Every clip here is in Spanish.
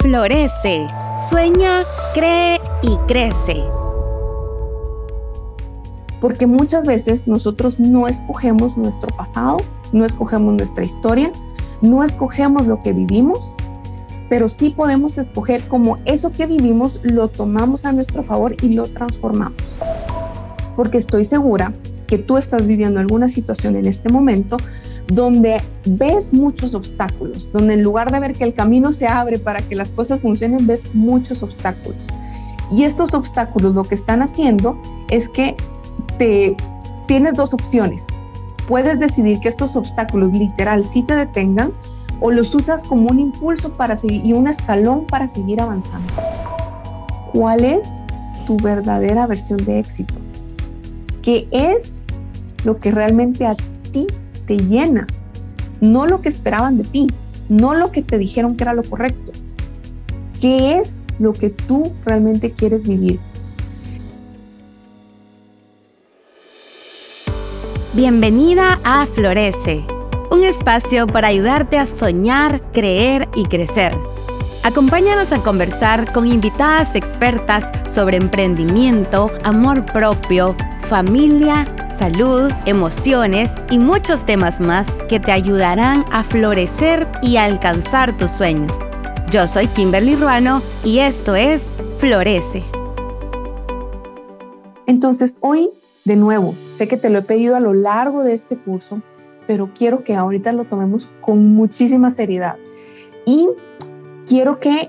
Florece, sueña, cree y crece. Porque muchas veces nosotros no escogemos nuestro pasado, no escogemos nuestra historia, no escogemos lo que vivimos, pero sí podemos escoger cómo eso que vivimos lo tomamos a nuestro favor y lo transformamos. Porque estoy segura que tú estás viviendo alguna situación en este momento donde ves muchos obstáculos, donde en lugar de ver que el camino se abre para que las cosas funcionen, ves muchos obstáculos. Y estos obstáculos lo que están haciendo es que te tienes dos opciones. Puedes decidir que estos obstáculos literal sí te detengan o los usas como un impulso para seguir y un escalón para seguir avanzando. ¿Cuál es tu verdadera versión de éxito? ¿Qué es lo que realmente a ti te llena, no lo que esperaban de ti, no lo que te dijeron que era lo correcto. ¿Qué es lo que tú realmente quieres vivir? Bienvenida a Florece, un espacio para ayudarte a soñar, creer y crecer. Acompáñanos a conversar con invitadas expertas sobre emprendimiento, amor propio, familia, salud, emociones y muchos temas más que te ayudarán a florecer y alcanzar tus sueños. Yo soy Kimberly Ruano y esto es Florece. Entonces, hoy, de nuevo, sé que te lo he pedido a lo largo de este curso, pero quiero que ahorita lo tomemos con muchísima seriedad. Y quiero que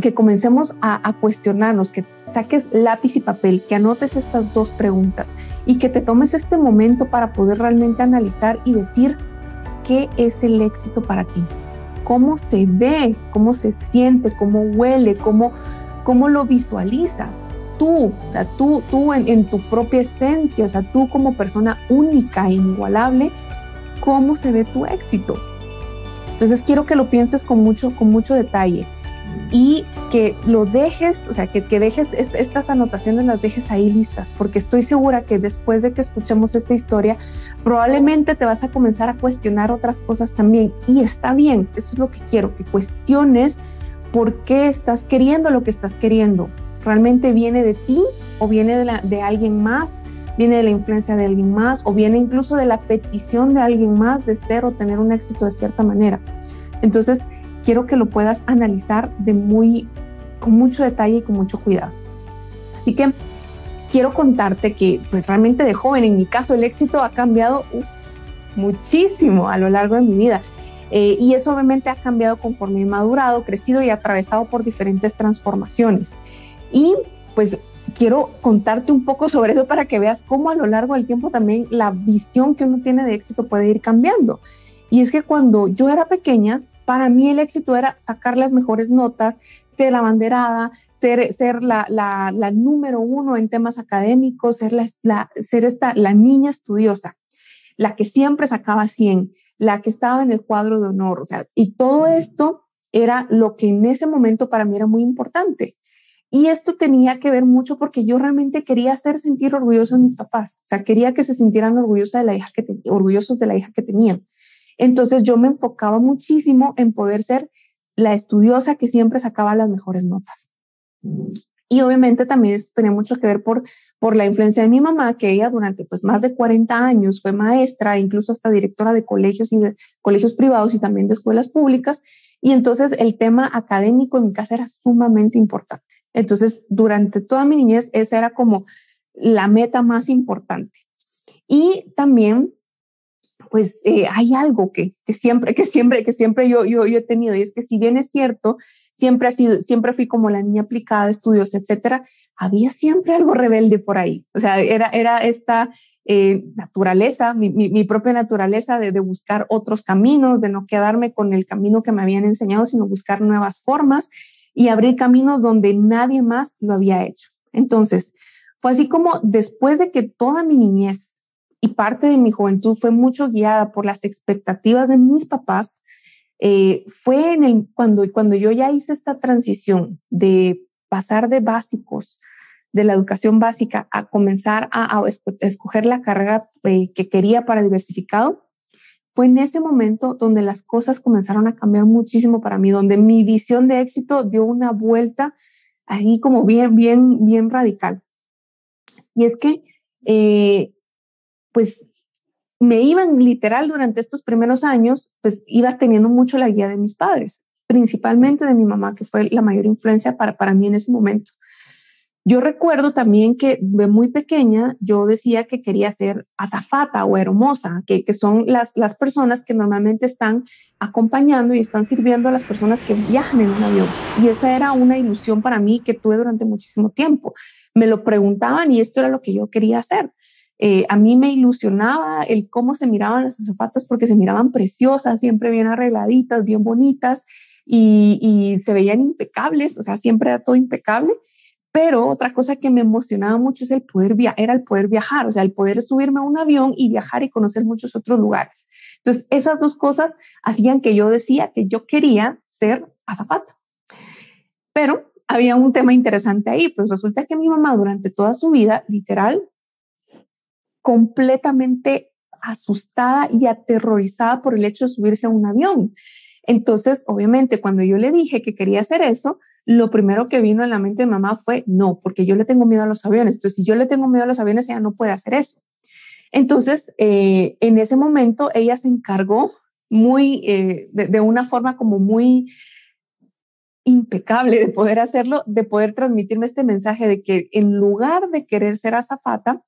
que, comencemos a, a, cuestionarnos, que saques lápiz y papel, que anotes estas dos preguntas y que te tomes este momento para poder realmente analizar y decir qué es el éxito para ti, cómo se ve, cómo se siente, cómo huele, cómo, cómo lo visualizas. Tú, o sea, tú, tú en, en tu propia esencia, o sea, tú como persona única e inigualable, cómo se ve tu éxito. Entonces quiero que lo pienses con mucho, con mucho detalle y que lo dejes, o sea, que, que dejes estas anotaciones, las dejes ahí listas, porque estoy segura que después de que escuchemos esta historia, probablemente te vas a comenzar a cuestionar otras cosas también. Y está bien, eso es lo que quiero, que cuestiones por qué estás queriendo lo que estás queriendo. ¿Realmente viene de ti o viene de, de alguien más? ¿Viene de la influencia de alguien más o viene incluso de la petición de alguien más de ser o tener un éxito de cierta manera? Entonces, quiero que lo puedas analizar de muy, con mucho detalle y con mucho cuidado. Así que quiero contarte que pues realmente de joven, en mi caso, el éxito ha cambiado muchísimo a lo largo de mi vida. Eh, y eso obviamente ha cambiado conforme he madurado, crecido y atravesado por diferentes transformaciones. Y pues quiero contarte un poco sobre eso para que veas cómo a lo largo del tiempo también la visión que uno tiene de éxito puede ir cambiando. Y es que cuando yo era pequeña, para mí el éxito era sacar las mejores notas, ser abanderada, ser, ser la, la, la número uno en temas académicos, ser, la, ser esta, la niña estudiosa, la que siempre sacaba 100, la que estaba en el cuadro de honor. O sea, y todo esto era lo que en ese momento para mí era muy importante. Y esto tenía que ver mucho porque yo realmente quería hacer sentir orgullosos a mis papás. O sea, quería que se sintieran orgullosos de la hija que, orgullosos de la hija que tenían. Entonces yo me enfocaba muchísimo en poder ser la estudiosa que siempre sacaba las mejores notas. Y obviamente también esto tenía mucho que ver por, por la influencia de mi mamá, que ella durante pues más de 40 años fue maestra, incluso hasta directora de colegios y de colegios privados y también de escuelas públicas. Y entonces el tema académico en mi casa era sumamente importante. Entonces durante toda mi niñez esa era como la meta más importante. Y también pues eh, hay algo que, que, siempre, que siempre, que siempre yo, yo, yo he tenido, y es que si bien es cierto, siempre ha sido, siempre fui como la niña aplicada, estudios, etcétera, había siempre algo rebelde por ahí. O sea, era, era esta eh, naturaleza, mi, mi, mi, propia naturaleza de, de, buscar otros caminos, de no quedarme con el camino que me habían enseñado, sino buscar nuevas formas y abrir caminos donde nadie más lo había hecho. Entonces, fue así como después de que toda mi niñez y parte de mi juventud fue mucho guiada por las expectativas de mis papás, eh, fue en el, cuando, cuando yo ya hice esta transición de pasar de básicos, de la educación básica, a comenzar a, a escoger la carrera eh, que quería para diversificado, fue en ese momento donde las cosas comenzaron a cambiar muchísimo para mí, donde mi visión de éxito dio una vuelta así como bien, bien, bien radical. Y es que, eh, pues, me iban literal durante estos primeros años, pues iba teniendo mucho la guía de mis padres, principalmente de mi mamá, que fue la mayor influencia para, para mí en ese momento. Yo recuerdo también que de muy pequeña yo decía que quería ser azafata o hermosa, que, que son las, las personas que normalmente están acompañando y están sirviendo a las personas que viajan en un avión. Y esa era una ilusión para mí que tuve durante muchísimo tiempo. Me lo preguntaban y esto era lo que yo quería hacer. Eh, a mí me ilusionaba el cómo se miraban las azafatas porque se miraban preciosas, siempre bien arregladitas, bien bonitas y, se veían impecables, o sea, siempre era todo impecable. Pero otra cosa que me emocionaba mucho es el poder viajar, era el poder viajar, o sea, el poder subirme a un avión y viajar y conocer muchos otros lugares. Entonces, esas dos cosas hacían que yo decía que yo quería ser azafata. Pero había un tema interesante ahí, pues resulta que mi mamá durante toda su vida, literal, completamente asustada y aterrorizada por el hecho de subirse a un avión. Entonces, obviamente, cuando yo le dije que quería hacer eso, lo primero que vino en la mente de mamá fue, no, porque yo le tengo miedo a los aviones. Entonces, si yo le tengo miedo a los aviones, ella no puede hacer eso. Entonces, eh, en ese momento, ella se encargó muy, eh, de, una forma como muy impecable de poder hacerlo, de poder transmitirme este mensaje de que en lugar de querer ser azafata,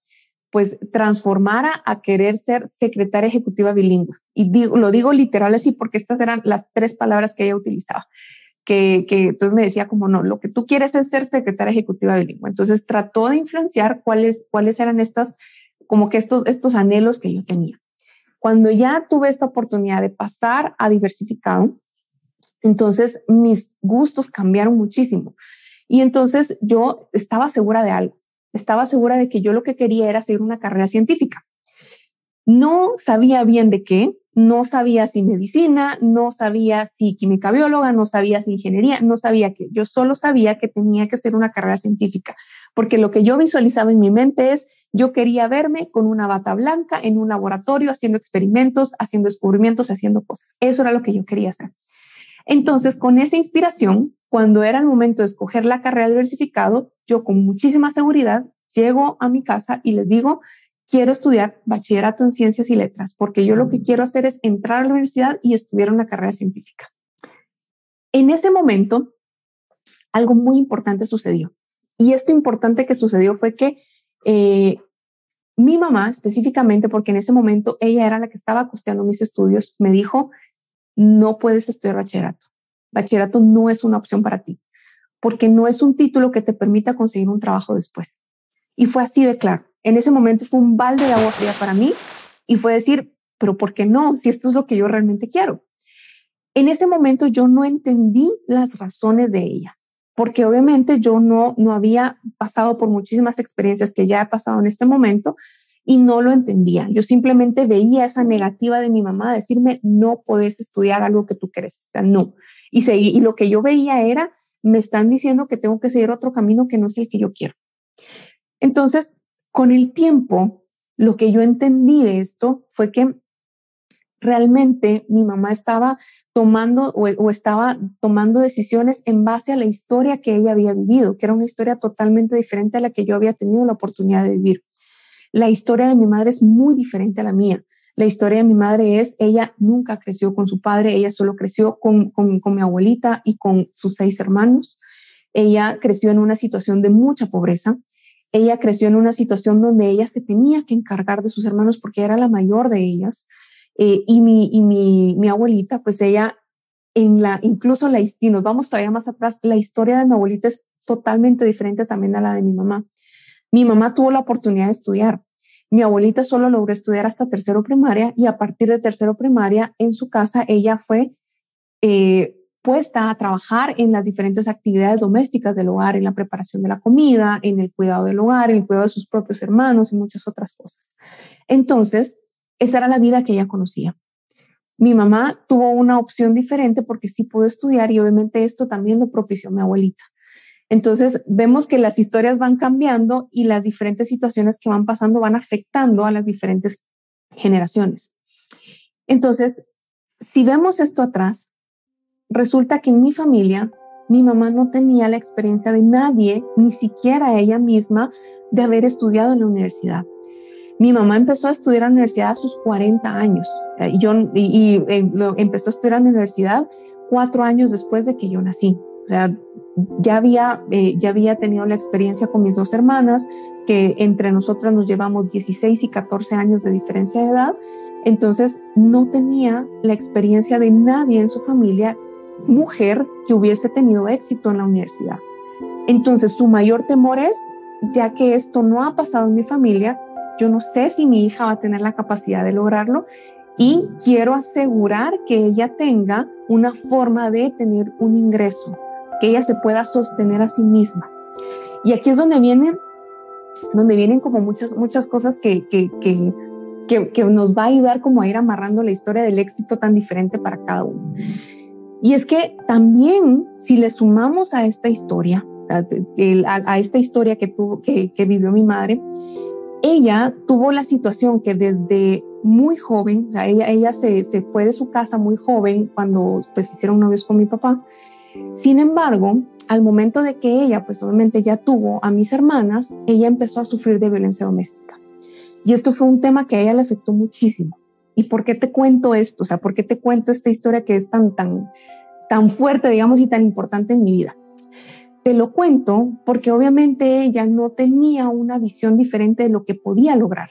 pues transformara a querer ser secretaria ejecutiva bilingüe. Y digo, lo digo literal así porque estas eran las tres palabras que ella utilizaba que, entonces me decía como, no, lo que tú quieres es ser secretaria ejecutiva bilingüe. Entonces trató de influenciar cuáles, cuáles eran estas, como que estos, estos anhelos que yo tenía. Cuando ya tuve esta oportunidad de pasar a diversificado, entonces mis gustos cambiaron muchísimo. Y entonces yo estaba segura de algo. Estaba segura de que yo lo que quería era seguir una carrera científica. No sabía bien de qué, no sabía si medicina, no sabía si química bióloga, no sabía si ingeniería, no sabía que yo solo sabía que tenía que ser una carrera científica, porque lo que yo visualizaba en mi mente es, yo quería verme con una bata blanca en un laboratorio haciendo experimentos, haciendo descubrimientos, haciendo cosas. Eso era lo que yo quería hacer. Entonces, con esa inspiración, cuando era el momento de escoger la carrera diversificado, yo con muchísima seguridad llego a mi casa y les digo, quiero estudiar bachillerato en ciencias y letras, porque yo lo que quiero hacer es entrar a la universidad y estudiar una carrera científica. En ese momento, algo muy importante sucedió. Y esto importante que sucedió fue que eh, mi mamá específicamente, porque en ese momento ella era la que estaba costeando mis estudios, me dijo, no puedes estudiar bachillerato. Bachillerato no es una opción para ti, porque no es un título que te permita conseguir un trabajo después. Y fue así de claro en ese momento fue un balde de agua fría para mí y fue decir, pero ¿por qué no? Si esto es lo que yo realmente quiero. En ese momento yo no entendí las razones de ella, porque obviamente yo no, no había pasado por muchísimas experiencias que ya he pasado en este momento y no lo entendía. Yo simplemente veía esa negativa de mi mamá decirme, no puedes estudiar algo que tú crees, o sea, no. Y lo que yo veía era, me están diciendo que tengo que seguir otro camino que no es el que yo quiero. Entonces, con el tiempo, lo que yo entendí de esto fue que realmente mi mamá estaba tomando o, estaba tomando decisiones en base a la historia que ella había vivido, que era una historia totalmente diferente a la que yo había tenido la oportunidad de vivir. La historia de mi madre es muy diferente a la mía. La historia de mi madre es, ella nunca creció con su padre, ella solo creció con, con, con mi abuelita y con sus seis hermanos. Ella creció en una situación de mucha pobreza ella creció en una situación donde ella se tenía que encargar de sus hermanos porque era la mayor de ellas. Eh, y mi, y mi, mi abuelita, pues ella, en la, incluso la, y nos vamos todavía más atrás, la historia de mi abuelita es totalmente diferente también a la de mi mamá. Mi mamá tuvo la oportunidad de estudiar. Mi abuelita solo logró estudiar hasta tercero primaria y a partir de tercero primaria en su casa ella fue eh, puesta a trabajar en las diferentes actividades domésticas del hogar, en la preparación de la comida, en el cuidado del hogar, en el cuidado de sus propios hermanos y muchas otras cosas. Entonces, esa era la vida que ella conocía. Mi mamá tuvo una opción diferente porque sí pudo estudiar y obviamente esto también lo propició mi abuelita. Entonces, vemos que las historias van cambiando y las diferentes situaciones que van pasando van afectando a las diferentes generaciones. Entonces, si vemos esto atrás, resulta que en mi familia, mi mamá no tenía la experiencia de nadie, ni siquiera ella misma, de haber estudiado en la universidad. Mi mamá empezó a estudiar en la universidad a sus 40 años eh, y, yo, y, eh, empezó a estudiar en la universidad cuatro años después de que yo nací. O sea, ya había, eh, ya había tenido la experiencia con mis dos hermanas, que entre nosotras nos llevamos 16 y 14 años de diferencia de edad. Entonces, no tenía la experiencia de nadie en su familia, mujer, que hubiese tenido éxito en la universidad. Entonces, su mayor temor es, ya que esto no ha pasado en mi familia, yo no sé si mi hija va a tener la capacidad de lograrlo y quiero asegurar que ella tenga una forma de tener un ingreso, que ella se pueda sostener a sí misma. Y aquí es donde vienen, donde vienen como muchas, muchas cosas que, que, que, que, nos va a ayudar como a ir amarrando la historia del éxito tan diferente para cada uno. Y es que también si le sumamos a esta historia, a, a esta historia que, tuvo, que, que vivió mi madre, ella tuvo la situación que desde muy joven, o sea, ella, ella se, se, fue de su casa muy joven cuando pues hicieron novios con mi papá. Sin embargo, al momento de que ella pues obviamente ya tuvo a mis hermanas, ella empezó a sufrir de violencia doméstica. Y esto fue un tema que a ella le afectó muchísimo. ¿Y por qué te cuento esto? O sea, ¿por qué te cuento esta historia que es tan, tan, tan fuerte, digamos, y tan importante en mi vida? Te lo cuento porque obviamente ella no tenía una visión diferente de lo que podía lograr.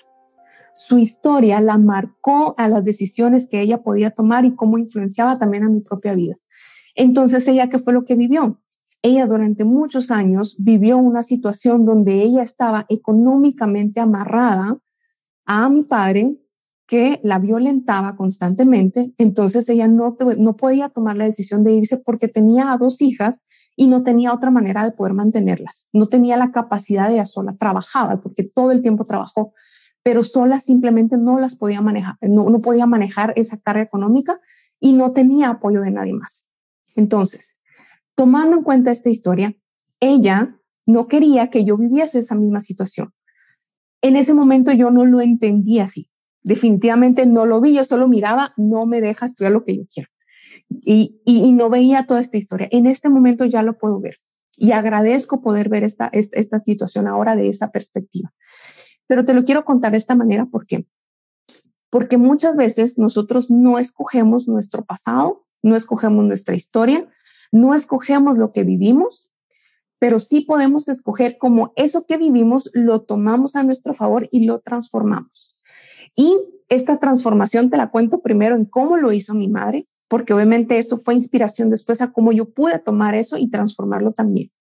Su historia la marcó a las decisiones que ella podía tomar y cómo influenciaba también a mi propia vida. Entonces, ella, ¿qué fue lo que vivió? Ella durante muchos años vivió una situación donde ella estaba económicamente amarrada a mi padre que la violentaba constantemente. Entonces ella no, no podía tomar la decisión de irse porque tenía a dos hijas y no tenía otra manera de poder mantenerlas. No tenía la capacidad de ella sola. Trabajaba porque todo el tiempo trabajó, pero sola simplemente no las podía manejar, no, no podía manejar esa carga económica y no tenía apoyo de nadie más. Entonces, tomando en cuenta esta historia, ella no quería que yo viviese esa misma situación. En ese momento yo no lo entendía así. Definitivamente no lo vi, yo solo miraba, no me deja estudiar lo que yo quiero y, y, no veía toda esta historia. En este momento ya lo puedo ver y agradezco poder ver esta, esta, esta situación ahora de esa perspectiva. Pero te lo quiero contar de esta manera, ¿por qué? Porque muchas veces nosotros no escogemos nuestro pasado, no escogemos nuestra historia, no escogemos lo que vivimos, pero sí podemos escoger cómo eso que vivimos lo tomamos a nuestro favor y lo transformamos. Y esta transformación te la cuento primero en cómo lo hizo mi madre, porque obviamente esto fue inspiración después a cómo yo pude tomar eso y transformarlo también.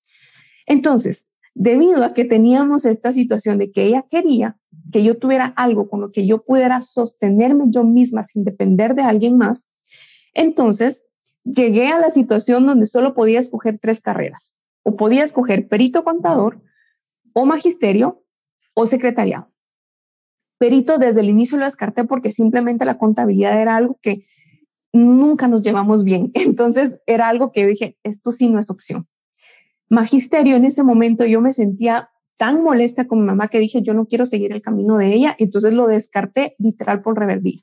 Entonces, debido a que teníamos esta situación de que ella quería que yo tuviera algo con lo que yo pudiera sostenerme yo misma sin depender de alguien más, entonces llegué a la situación donde solo podía escoger tres carreras. O podía escoger perito contador, o magisterio, o secretariado. Perito desde el inicio lo descarté porque simplemente la contabilidad era algo que nunca nos llevamos bien. Entonces era algo que dije, esto sí no es opción. Magisterio, en ese momento yo me sentía tan molesta con mi mamá que dije, yo no quiero seguir el camino de ella, entonces lo descarté literal por rebeldía.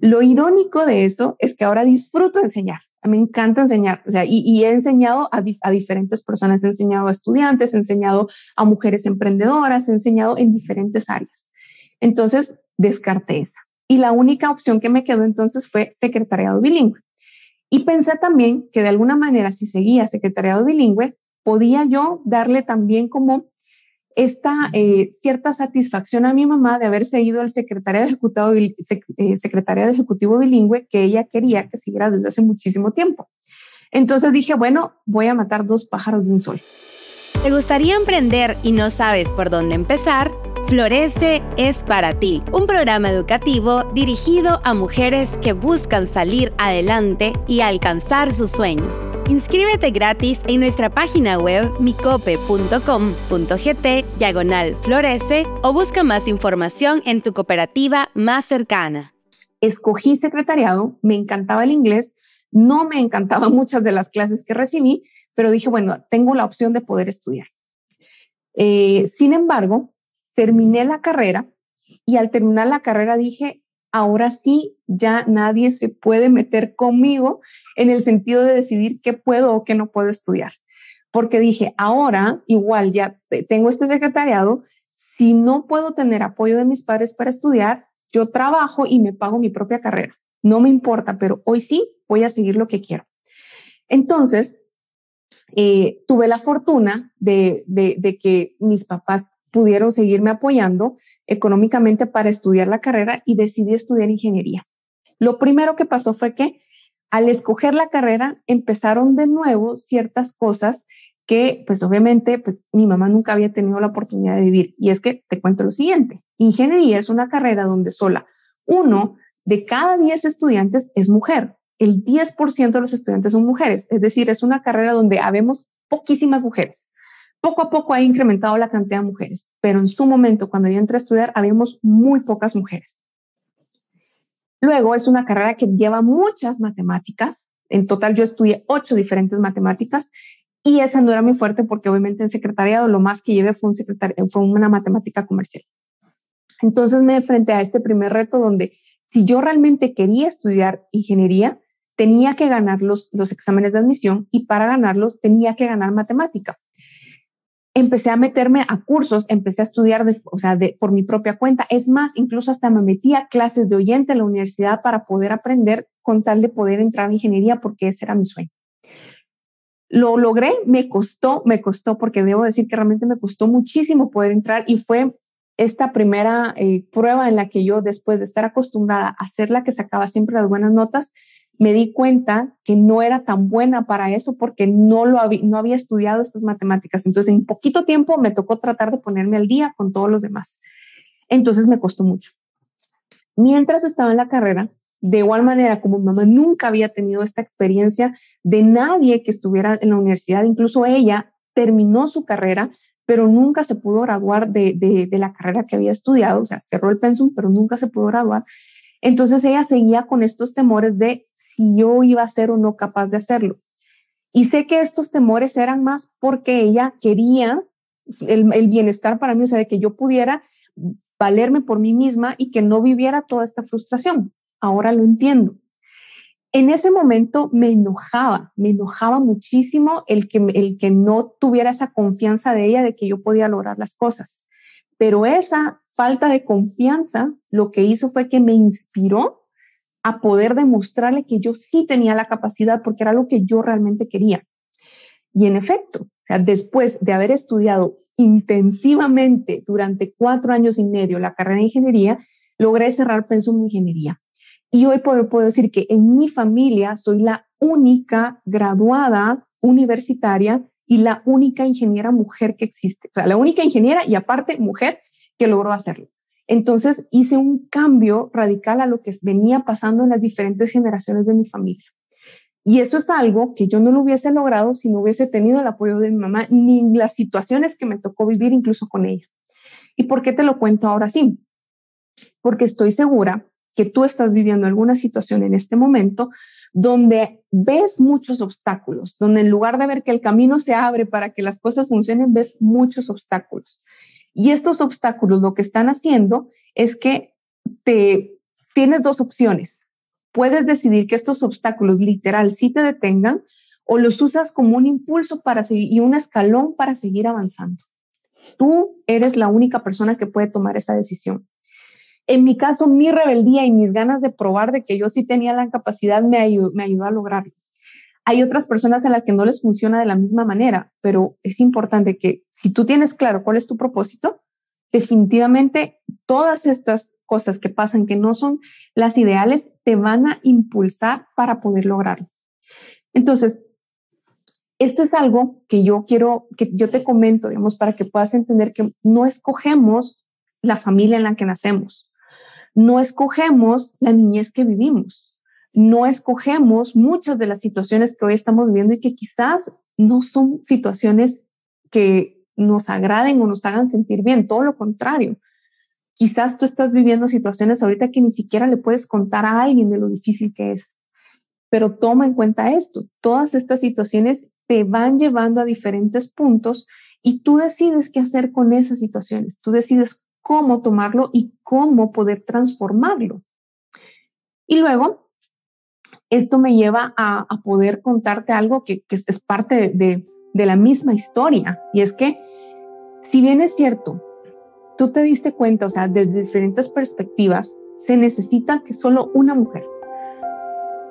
Lo irónico de eso es que ahora disfruto enseñar, me encanta enseñar, o sea, y, he enseñado a, a, diferentes personas, he enseñado a estudiantes, he enseñado a mujeres emprendedoras, he enseñado en diferentes áreas. Entonces, descarté esa. Y la única opción que me quedó entonces fue secretariado bilingüe. Y pensé también que de alguna manera, si seguía secretariado bilingüe, podía yo darle también como esta eh, cierta satisfacción a mi mamá de haber seguido el secretariado ejecutivo, eh, secretariado ejecutivo bilingüe que ella quería que siguiera desde hace muchísimo tiempo. Entonces dije, bueno, voy a matar dos pájaros de un sol. ¿Te gustaría emprender y no sabes por dónde empezar? Florece es para ti, un programa educativo dirigido a mujeres que buscan salir adelante y alcanzar sus sueños. Inscríbete gratis en nuestra página web micope.com.gt diagonal florece o busca más información en tu cooperativa más cercana. Escogí secretariado, me encantaba el inglés, no me encantaban muchas de las clases que recibí, pero dije, bueno, tengo la opción de poder estudiar. Eh, sin embargo, terminé la carrera y al terminar la carrera dije, ahora sí ya nadie se puede meter conmigo en el sentido de decidir qué puedo o qué no puedo estudiar. Porque dije, ahora igual ya tengo este secretariado, si no puedo tener apoyo de mis padres para estudiar, yo trabajo y me pago mi propia carrera. No me importa, pero hoy sí voy a seguir lo que quiero. Entonces, eh, tuve la fortuna de, de que mis papás pudieron seguirme apoyando económicamente para estudiar la carrera y decidí estudiar ingeniería. Lo primero que pasó fue que al escoger la carrera empezaron de nuevo ciertas cosas que pues obviamente pues mi mamá nunca había tenido la oportunidad de vivir. Y es que te cuento lo siguiente, ingeniería es una carrera donde sola uno de cada 10 estudiantes es mujer. El 10% de los estudiantes son mujeres, es decir, es una carrera donde habemos poquísimas mujeres. Poco a poco ha incrementado la cantidad de mujeres, pero en su momento, cuando yo entré a estudiar, habíamos muy pocas mujeres. Luego es una carrera que lleva muchas matemáticas. En total yo estudié ocho diferentes matemáticas y esa no era muy fuerte porque obviamente en secretariado lo más que llevé fue, un una matemática comercial. Entonces me enfrenté a este primer reto donde si yo realmente quería estudiar ingeniería, tenía que ganar los, los exámenes de admisión y para ganarlos tenía que ganar matemática empecé a meterme a cursos, empecé a estudiar de, o sea, de, por mi propia cuenta. Es más, incluso hasta me metí a clases de oyente en la universidad para poder aprender con tal de poder entrar en ingeniería porque ese era mi sueño. Lo logré, me costó, me costó porque debo decir que realmente me costó muchísimo poder entrar y fue esta primera eh, prueba en la que yo, después de estar acostumbrada a hacer la que sacaba siempre las buenas notas, me di cuenta que no era tan buena para eso porque no, lo había, no había estudiado estas matemáticas. Entonces, en poquito tiempo me tocó tratar de ponerme al día con todos los demás. Entonces, me costó mucho. Mientras estaba en la carrera, de igual manera, como mi mamá nunca había tenido esta experiencia de nadie que estuviera en la universidad, incluso ella terminó su carrera, pero nunca se pudo graduar de, de, de la carrera que había estudiado, o sea, cerró el pensum, pero nunca se pudo graduar. Entonces ella seguía con estos temores de si yo iba a ser o no capaz de hacerlo. Y sé que estos temores eran más porque ella quería el, bienestar para mí, o sea, de que yo pudiera valerme por mí misma y que no viviera toda esta frustración. Ahora lo entiendo. En ese momento me enojaba, me enojaba muchísimo el que, el que no tuviera esa confianza de ella de que yo podía lograr las cosas. Pero esa falta de confianza lo que hizo fue que me inspiró a poder demostrarle que yo sí tenía la capacidad porque era lo que yo realmente quería. Y en efecto, después de haber estudiado intensivamente durante cuatro años y medio la carrera de ingeniería, logré cerrar pensum en ingeniería. Y hoy puedo, decir que en mi familia soy la única graduada universitaria y la única ingeniera mujer que existe. La única ingeniera y aparte mujer que logró hacerlo. Entonces hice un cambio radical a lo que venía pasando en las diferentes generaciones de mi familia. Y eso es algo que yo no lo hubiese logrado si no hubiese tenido el apoyo de mi mamá ni las situaciones que me tocó vivir incluso con ella. ¿Y por qué te lo cuento ahora sí? Porque estoy segura que tú estás viviendo alguna situación en este momento donde ves muchos obstáculos, donde en lugar de ver que el camino se abre para que las cosas funcionen, ves muchos obstáculos. Y estos obstáculos lo que están haciendo es que te tienes dos opciones. Puedes decidir que estos obstáculos literal sí te detengan o los usas como un impulso para seguir y un escalón para seguir avanzando. Tú eres la única persona que puede tomar esa decisión. En mi caso, mi rebeldía y mis ganas de probar de que yo sí tenía la capacidad me ayudó, me ayudó a lograrlo. Hay otras personas a las que no les funciona de la misma manera, pero es importante que si tú tienes claro cuál es tu propósito, definitivamente todas estas cosas que pasan que no son las ideales te van a impulsar para poder lograrlo. Entonces, esto es algo que yo quiero, que yo te comento, digamos, para que puedas entender que no escogemos la familia en la que nacemos, no escogemos la niñez que vivimos, no escogemos muchas de las situaciones que hoy estamos viviendo y que quizás no son situaciones que nos agraden o nos hagan sentir bien, todo lo contrario. Quizás tú estás viviendo situaciones ahorita que ni siquiera le puedes contar a alguien de lo difícil que es. Pero toma en cuenta esto, todas estas situaciones te van llevando a diferentes puntos y tú decides qué hacer con esas situaciones, tú decides cómo tomarlo y cómo poder transformarlo. Y luego, esto me lleva a, poder contarte algo que, es parte de, de la misma historia. Y es que, si bien es cierto, tú te diste cuenta, o sea, desde diferentes perspectivas, se necesita que solo una mujer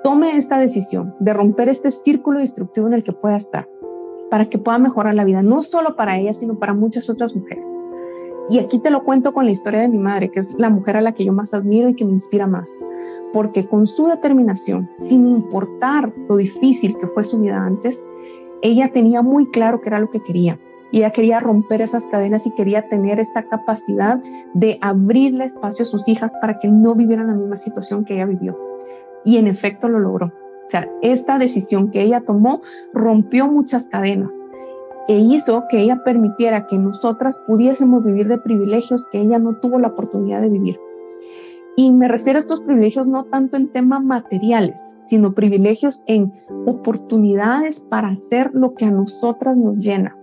tome esta decisión de romper este círculo destructivo en el que pueda estar para que pueda mejorar la vida, no solo para ella, sino para muchas otras mujeres. Y aquí te lo cuento con la historia de mi madre, que es la mujer a la que yo más admiro y que me inspira más, porque con su determinación, sin importar lo difícil que fue su vida antes, ella tenía muy claro qué era lo que quería. Y ella quería romper esas cadenas y quería tener esta capacidad de abrirle espacio a sus hijas para que no vivieran la misma situación que ella vivió. Y en efecto lo logró. O sea, esta decisión que ella tomó rompió muchas cadenas e hizo que ella permitiera que nosotras pudiésemos vivir de privilegios que ella no tuvo la oportunidad de vivir. Y me refiero a estos privilegios no tanto en temas materiales, sino privilegios en oportunidades para hacer lo que a nosotras nos llena,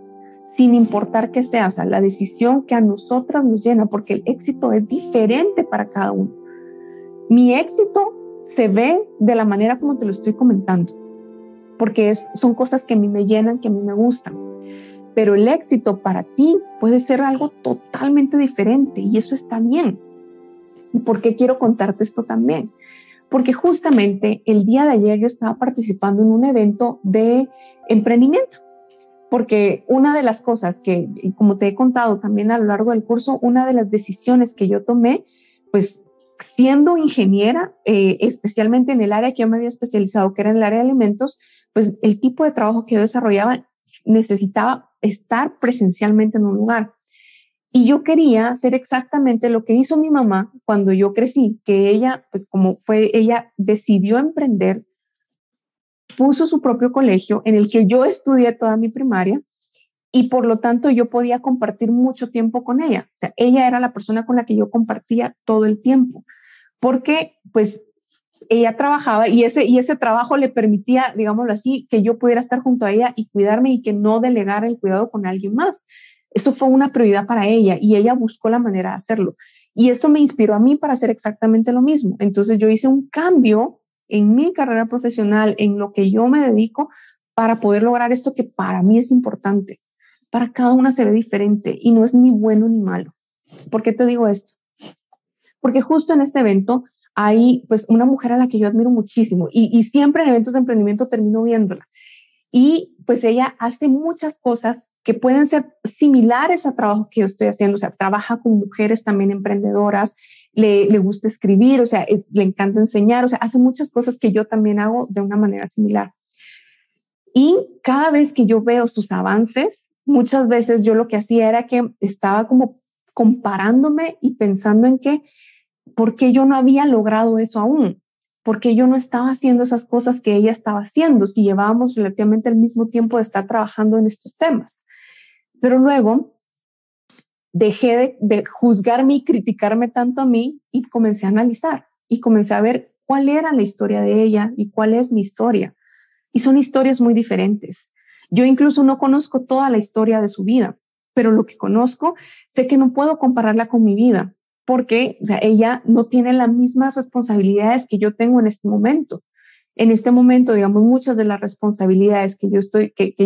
sin importar que sea, o sea, la decisión que a nosotras nos llena, porque el éxito es diferente para cada uno. Mi éxito se ve de la manera como te lo estoy comentando, porque es, son cosas que a mí me llenan, que a mí me gustan. Pero el éxito para ti puede ser algo totalmente diferente y eso está bien. ¿Y por qué quiero contarte esto también? Porque justamente el día de ayer yo estaba participando en un evento de emprendimiento. Porque una de las cosas que, como te he contado también a lo largo del curso, una de las decisiones que yo tomé, pues siendo ingeniera, eh, especialmente en el área que yo me había especializado, que era en el área de alimentos, pues el tipo de trabajo que yo desarrollaba necesitaba estar presencialmente en un lugar. Y yo quería hacer exactamente lo que hizo mi mamá cuando yo crecí, que ella, pues como fue, ella decidió emprender, puso su propio colegio en el que yo estudié toda mi primaria y por lo tanto yo podía compartir mucho tiempo con ella. O sea, ella era la persona con la que yo compartía todo el tiempo, porque pues ella trabajaba y ese, y ese trabajo le permitía, digámoslo así, que yo pudiera estar junto a ella y cuidarme y que no delegara el cuidado con alguien más. Eso fue una prioridad para ella y ella buscó la manera de hacerlo. Y esto me inspiró a mí para hacer exactamente lo mismo. Entonces yo hice un cambio en mi carrera profesional, en lo que yo me dedico, para poder lograr esto que para mí es importante. Para cada una se ve diferente y no es ni bueno ni malo. ¿Por qué te digo esto? Porque justo en este evento hay pues una mujer a la que yo admiro muchísimo y, y siempre en eventos de emprendimiento termino viéndola. Y pues ella hace muchas cosas que pueden ser similares a trabajo que yo estoy haciendo, o sea, trabaja con mujeres también emprendedoras, le, le gusta escribir, o sea, eh, le encanta enseñar, o sea, hace muchas cosas que yo también hago de una manera similar. Y cada vez que yo veo sus avances, muchas veces yo lo que hacía era que estaba como comparándome y pensando en que ¿por qué yo no había logrado eso aún? ¿Por qué yo no estaba haciendo esas cosas que ella estaba haciendo si llevábamos relativamente el mismo tiempo de estar trabajando en estos temas? Pero luego dejé de, juzgarme y criticarme tanto a mí y comencé a analizar y comencé a ver cuál era la historia de ella y cuál es mi historia. Y son historias muy diferentes. Yo incluso no conozco toda la historia de su vida, pero lo que conozco, sé que no puedo compararla con mi vida porque o ella no tiene las mismas responsabilidades que yo tengo en este momento. En este momento, digamos, muchas de las responsabilidades que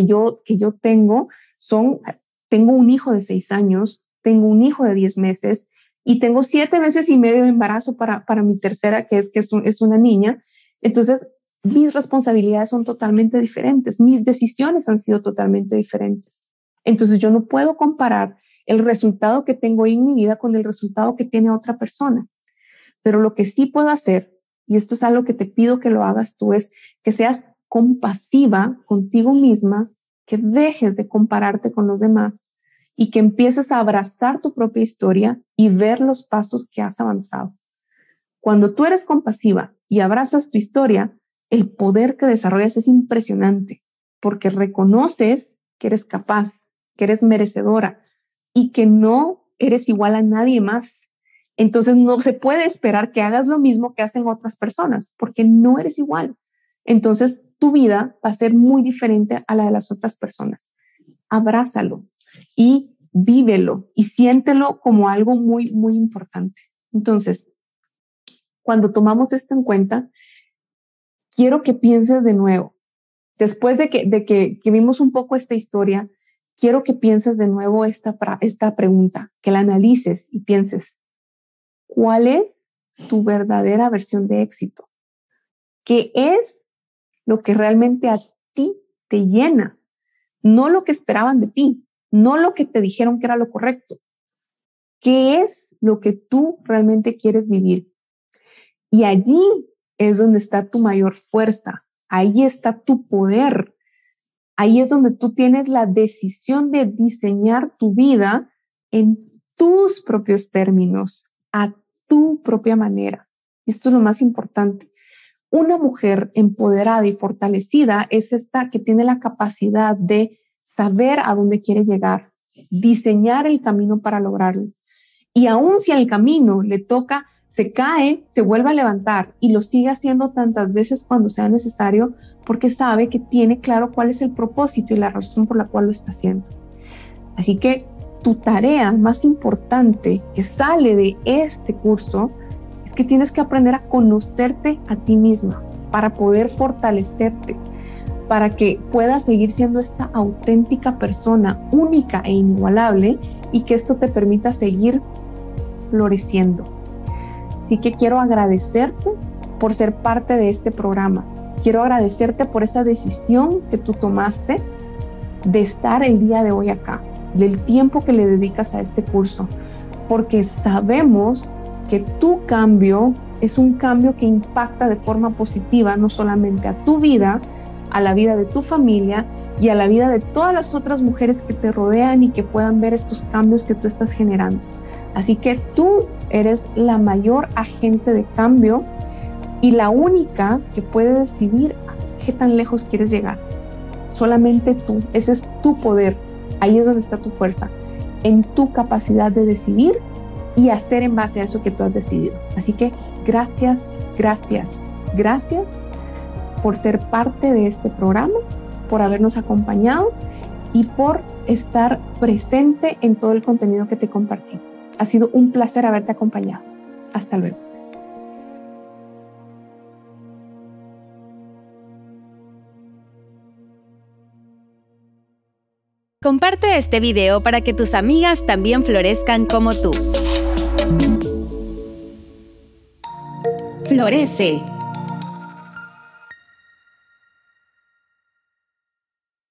yo tengo son, tengo un hijo de seis años, tengo un hijo de diez meses y tengo siete meses y medio de embarazo para, para mi tercera, que es que es una niña. Entonces, mis responsabilidades son totalmente diferentes, mis decisiones han sido totalmente diferentes. Entonces, yo no puedo comparar el resultado que tengo en mi vida con el resultado que tiene otra persona. Pero lo que sí puedo hacer, y esto es algo que te pido que lo hagas tú, es que seas compasiva contigo misma, que dejes de compararte con los demás y que empieces a abrazar tu propia historia y ver los pasos que has avanzado. Cuando tú eres compasiva y abrazas tu historia, el poder que desarrollas es impresionante porque reconoces que eres capaz, que eres merecedora, y que no eres igual a nadie más. Entonces no se puede esperar que hagas lo mismo que hacen otras personas, porque no eres igual. Entonces tu vida va a ser muy diferente a la de las otras personas. Abrázalo y vívelo y siéntelo como algo muy, muy importante. Entonces, cuando tomamos esto en cuenta, quiero que pienses de nuevo. Después de que, de que, vimos un poco esta historia, quiero que pienses de nuevo esta, esta pregunta, que la analices y pienses, ¿cuál es tu verdadera versión de éxito? ¿Qué es lo que realmente a ti te llena? No lo que esperaban de ti, no lo que te dijeron que era lo correcto. ¿Qué es lo que tú realmente quieres vivir? Y allí es donde está tu mayor fuerza, ahí está tu poder, ahí es donde tú tienes la decisión de diseñar tu vida en tus propios términos, a tu propia manera. Esto es lo más importante. Una mujer empoderada y fortalecida es esta que tiene la capacidad de saber a dónde quiere llegar, diseñar el camino para lograrlo. Y aun si el camino le toca se cae, se vuelve a levantar y lo sigue haciendo tantas veces cuando sea necesario porque sabe que tiene claro cuál es el propósito y la razón por la cual lo está haciendo. Así que tu tarea más importante que sale de este curso es que tienes que aprender a conocerte a ti misma para poder fortalecerte, para que puedas seguir siendo esta auténtica persona única e inigualable y que esto te permita seguir floreciendo. Así que quiero agradecerte por ser parte de este programa. Quiero agradecerte por esa decisión que tú tomaste de estar el día de hoy acá, del tiempo que le dedicas a este curso, porque sabemos que tu cambio es un cambio que impacta de forma positiva no solamente a tu vida, a la vida de tu familia y a la vida de todas las otras mujeres que te rodean y que puedan ver estos cambios que tú estás generando. Así que tú eres la mayor agente de cambio y la única que puede decidir qué tan lejos quieres llegar. Solamente tú, ese es tu poder. Ahí es donde está tu fuerza, en tu capacidad de decidir y hacer en base a eso que tú has decidido. Así que gracias, gracias, gracias por ser parte de este programa, por habernos acompañado y por estar presente en todo el contenido que te compartí. Ha sido un placer haberte acompañado. Hasta luego. Comparte este video para que tus amigas también florezcan como tú. Florece